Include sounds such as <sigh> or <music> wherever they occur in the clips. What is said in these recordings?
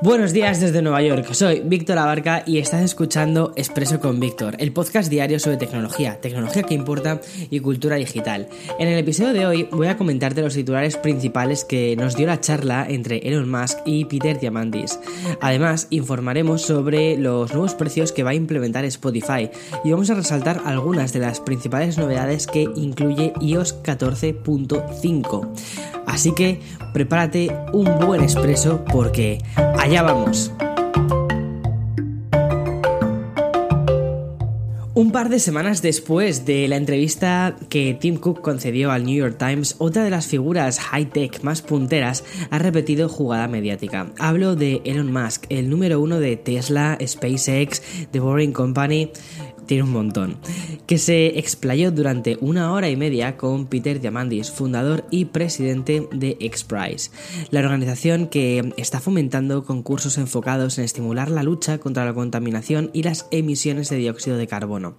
Buenos días desde Nueva York, soy Víctor Abarca y estás escuchando Expreso con Víctor, el podcast diario sobre tecnología, tecnología que importa y cultura digital. En el episodio de hoy voy a comentarte los titulares principales que nos dio la charla entre Elon Musk y Peter Diamandis. Además, informaremos sobre los nuevos precios que va a implementar Spotify y vamos a resaltar algunas de las principales novedades que incluye iOS 14.5. Así que prepárate un buen expreso porque allá vamos. Un par de semanas después de la entrevista que Tim Cook concedió al New York Times, otra de las figuras high-tech más punteras ha repetido jugada mediática. Hablo de Elon Musk, el número uno de Tesla, SpaceX, The Boring Company, tiene un montón, que se explayó durante una hora y media con Peter Diamandis, fundador y presidente de XPRIZE, la organización que está fomentando concursos enfocados en estimular la lucha contra la contaminación y las emisiones de dióxido de carbono.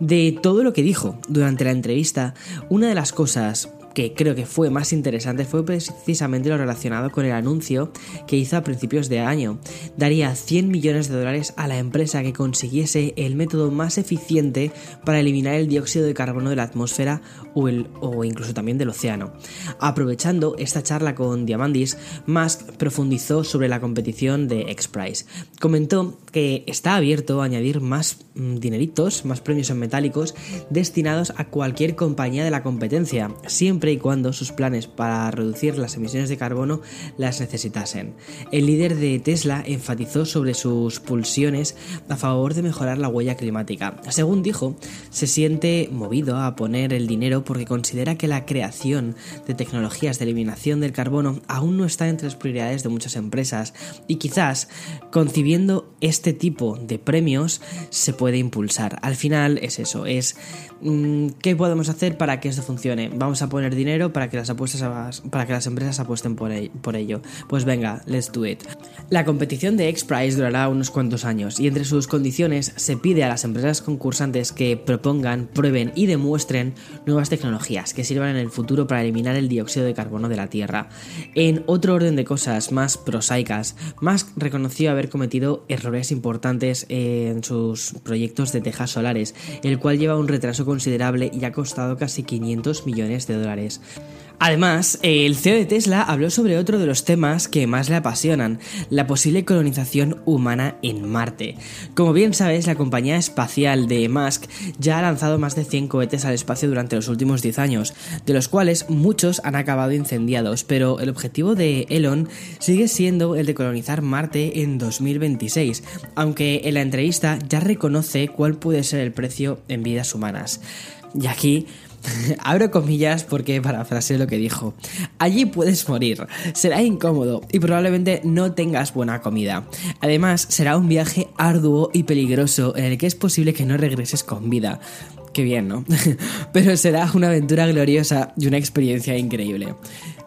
De todo lo que dijo durante la entrevista, una de las cosas que creo que fue más interesante fue precisamente lo relacionado con el anuncio que hizo a principios de año. Daría 100 millones de dólares a la empresa que consiguiese el método más eficiente para eliminar el dióxido de carbono de la atmósfera o, incluso también del océano. Aprovechando esta charla con Diamandis, Musk profundizó sobre la competición de X-Prize. Comentó que está abierto a añadir más mm, dineritos, más premios en metálicos destinados a cualquier compañía de la competencia, siempre y cuando sus planes para reducir las emisiones de carbono las necesitasen. El líder de Tesla enfatizó sobre sus pulsiones a favor de mejorar la huella climática. Según dijo, se siente movido a poner el dinero porque considera que la creación de tecnologías de eliminación del carbono aún no está entre las prioridades de muchas empresas y quizás concibiendo este tipo de premios se puede impulsar. Al final es eso, es mm, ¿qué podemos hacer para que esto funcione? Vamos a poner dinero para que las apuestas para que las empresas apuesten por, ello. Pues venga, let's do it. La competición de X-Prize durará unos cuantos años y entre sus condiciones se pide a las empresas concursantes que propongan, prueben y demuestren nuevas tecnologías que sirvan en el futuro para eliminar el dióxido de carbono de la Tierra. En otro orden de cosas más prosaicas, Musk reconoció haber cometido errores importantes en sus proyectos de tejas solares, el cual lleva un retraso considerable y ha costado casi 500 millones de dólares. Además, el CEO de Tesla habló sobre otro de los temas que más le apasionan, la posible colonización humana en Marte. Como bien sabes, la compañía espacial de Musk ya ha lanzado más de 100 cohetes al espacio durante los últimos 10 años, de los cuales muchos han acabado incendiados, pero el objetivo de Elon sigue siendo el de colonizar Marte en 2026, aunque en la entrevista ya reconoce cuál puede ser el precio en vidas humanas. Y aquí <laughs> Abro comillas porque parafraseé lo que dijo. Allí puedes morir, será incómodo y probablemente no tengas buena comida. Además, será un viaje arduo y peligroso en el que es posible que no regreses con vida. Qué bien, ¿no? <laughs> Pero será una aventura gloriosa y una experiencia increíble.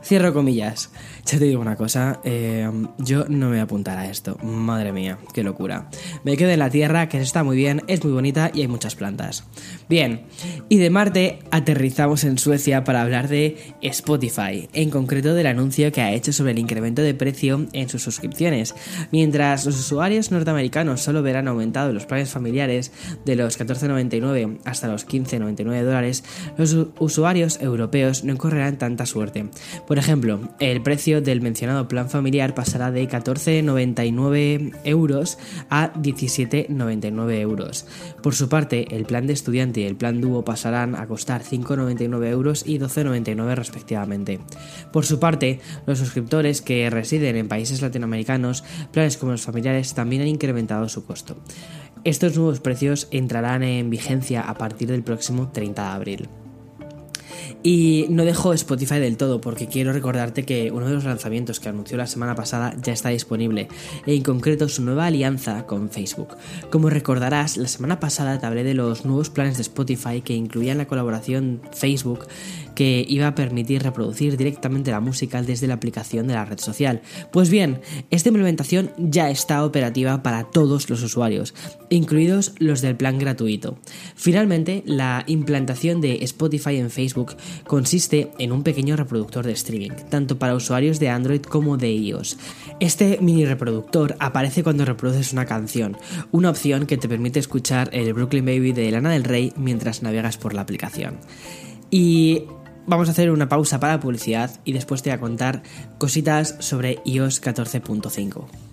Cierro comillas. Ya te digo una cosa, eh, yo no me voy a apuntar a esto. Madre mía, qué locura. Me quedo en la Tierra, que está muy bien, es muy bonita y hay muchas plantas. Bien, y de Marte aterrizamos en Suecia para hablar de Spotify, en concreto del anuncio que ha hecho sobre el incremento de precio en sus suscripciones. Mientras los usuarios norteamericanos solo verán aumentados los planes familiares de los 14,99 hasta los 15,99 dólares, los usuarios europeos no correrán tanta suerte. Por ejemplo, el precio del mencionado plan familiar pasará de 14,99 euros a 17,99 euros. Por su parte, el plan de estudiante y el plan dúo pasarán a costar 5,99 euros y 12,99 respectivamente. Por su parte, los suscriptores que residen en países latinoamericanos, planes como los familiares también han incrementado su costo. Estos nuevos precios entrarán en vigencia a partir del próximo 30 de abril. Y no dejo Spotify del todo porque quiero recordarte que uno de los lanzamientos que anunció la semana pasada ya está disponible, en concreto su nueva alianza con Facebook. Como recordarás, la semana pasada te hablé de los nuevos planes de Spotify que incluían la colaboración Facebook que iba a permitir reproducir directamente la música desde la aplicación de la red social. Pues bien, esta implementación ya está operativa para todos los usuarios, incluidos los del plan gratuito. Finalmente, la implantación de Spotify en Facebook consiste en un pequeño reproductor de streaming, tanto para usuarios de Android como de iOS. Este mini reproductor aparece cuando reproduces una canción, una opción que te permite escuchar el Brooklyn Baby de Lana del Rey mientras navegas por la aplicación. Y Vamos a hacer una pausa para publicidad y después te voy a contar cositas sobre iOS 14.5.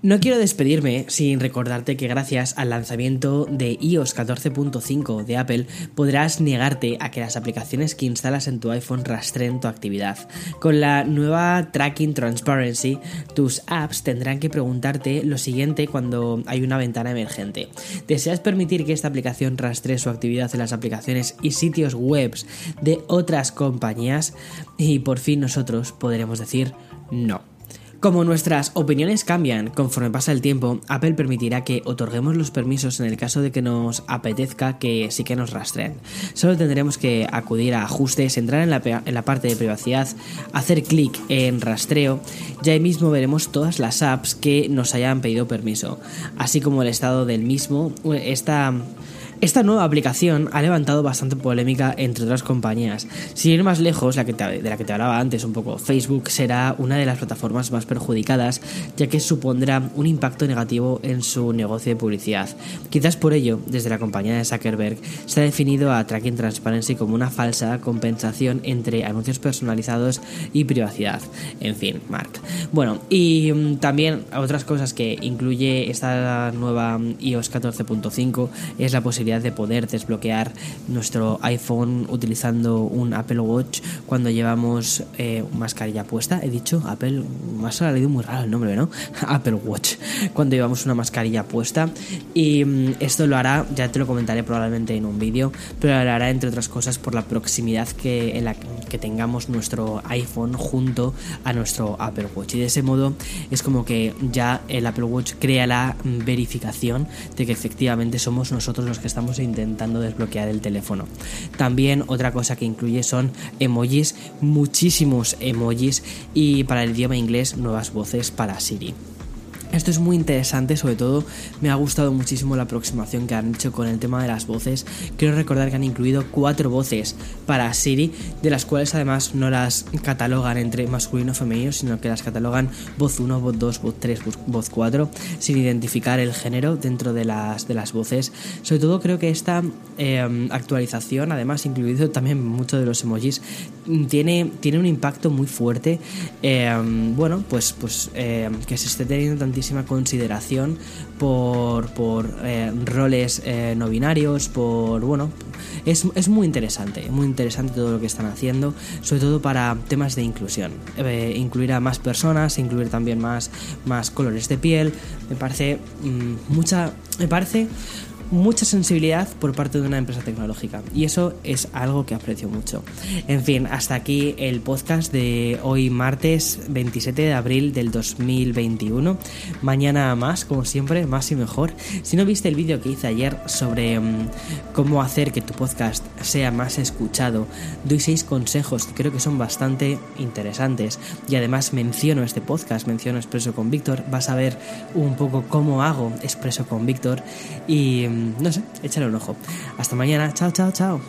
No quiero despedirme sin recordarte que gracias al lanzamiento de iOS 14.5 de Apple podrás negarte a que las aplicaciones que instalas en tu iPhone rastreen tu actividad. Con la nueva Tracking Transparency, tus apps tendrán que preguntarte lo siguiente cuando hay una ventana emergente. ¿Deseas permitir que esta aplicación rastree su actividad en las aplicaciones y sitios web de otras compañías? Y por fin nosotros podremos decir no. Como nuestras opiniones cambian conforme pasa el tiempo, Apple permitirá que otorguemos los permisos en el caso de que nos apetezca que sí que nos rastreen. Solo tendremos que acudir a ajustes, entrar en la, parte de privacidad, hacer clic en rastreo y ahí mismo veremos todas las apps que nos hayan pedido permiso, así como el estado del mismo. Esta esta nueva aplicación ha levantado bastante polémica entre otras compañías. Sin ir más lejos, la que de la que te hablaba antes un poco, Facebook será una de las plataformas más perjudicadas, ya que supondrá un impacto negativo en su negocio de publicidad. Quizás por ello, desde la compañía de Zuckerberg, se ha definido a Tracking Transparency como una falsa compensación entre anuncios personalizados y privacidad. En fin, Mark. Bueno, y mm, también otras cosas que incluye esta nueva iOS 14.5 es la posibilidad de poder desbloquear nuestro iPhone utilizando un Apple Watch cuando llevamos eh, mascarilla puesta. He dicho Apple, me ha salido muy raro el nombre, ¿no? <laughs> Apple Watch, cuando llevamos una mascarilla puesta. Y mm, esto lo hará, ya te lo comentaré probablemente en un vídeo, pero lo hará entre otras cosas por la proximidad que, en la que tengamos nuestro iPhone junto a nuestro Apple Watch. Y de ese modo es como que ya el Apple Watch crea la verificación de que efectivamente somos nosotros los que estamos estamos intentando desbloquear el teléfono. También otra cosa que incluye son emojis, muchísimos emojis y para el idioma inglés nuevas voces para Siri. Esto es muy interesante, sobre todo me ha gustado muchísimo la aproximación que han hecho con el tema de las voces. Quiero recordar que han incluido cuatro voces para Siri, de las cuales además no las catalogan entre masculino o femenino, sino que las catalogan voz 1, voz 2, voz 3, voz 4, sin identificar el género dentro de las, de las voces. Sobre todo creo que esta em, actualización, además incluido también muchos de los emojis, tiene, tiene un impacto muy fuerte. Em, bueno, pues, pues em, que se esté teniendo tantísimo consideración por, por eh, roles eh, no binarios, por, bueno, es, es, muy interesante, muy interesante todo lo que están haciendo, sobre todo para temas de inclusión. Eh, incluir a más personas, incluir también más, más colores de piel, me parece mm, mucha, me parece mucha sensibilidad por parte de una empresa tecnológica y eso es algo que aprecio mucho. En fin, hasta aquí el podcast de hoy martes 27 de abril del 2021. Mañana más, como siempre, más y mejor. Si no viste el vídeo que hice ayer sobre mm, cómo hacer que tu podcast sea más escuchado, doy seis consejos que creo que son bastante interesantes y además menciono este podcast, menciono Expreso con Víctor, vas a ver un poco cómo hago Expreso con Víctor y mm, no sé, échale un ojo. Hasta mañana, chao, chao, chao.